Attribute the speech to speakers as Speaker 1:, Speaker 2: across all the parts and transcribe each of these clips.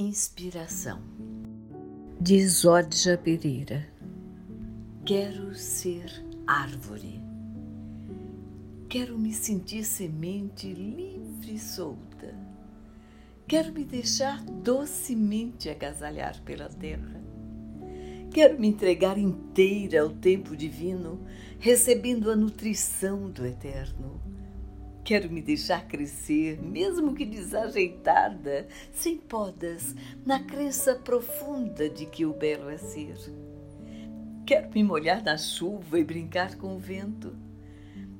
Speaker 1: Inspiração de Zodja Pereira. Quero ser árvore. Quero me sentir semente livre e solta. Quero me deixar docemente agasalhar pela terra. Quero me entregar inteira ao tempo divino, recebendo a nutrição do eterno Quero me deixar crescer, mesmo que desajeitada, sem podas, na crença profunda de que o belo é ser. Quero me molhar na chuva e brincar com o vento.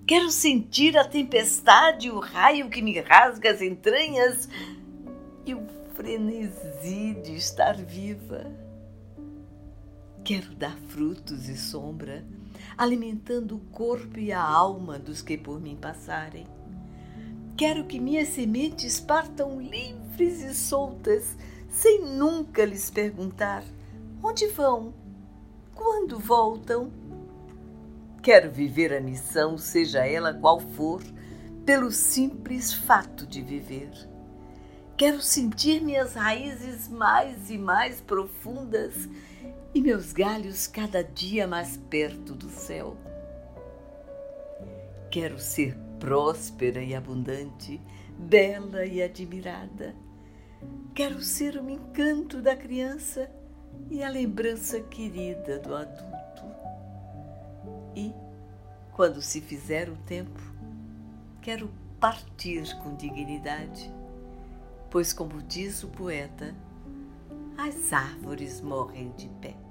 Speaker 1: Quero sentir a tempestade, o raio que me rasga as entranhas e o frenesi de estar viva. Quero dar frutos e sombra, alimentando o corpo e a alma dos que por mim passarem. Quero que minhas sementes partam livres e soltas, sem nunca lhes perguntar onde vão, quando voltam. Quero viver a missão, seja ela qual for, pelo simples fato de viver. Quero sentir minhas raízes mais e mais profundas e meus galhos cada dia mais perto do céu. Quero ser próspera e abundante, bela e admirada. Quero ser o encanto da criança e a lembrança querida do adulto. E, quando se fizer o tempo, quero partir com dignidade, pois, como diz o poeta, as árvores morrem de pé.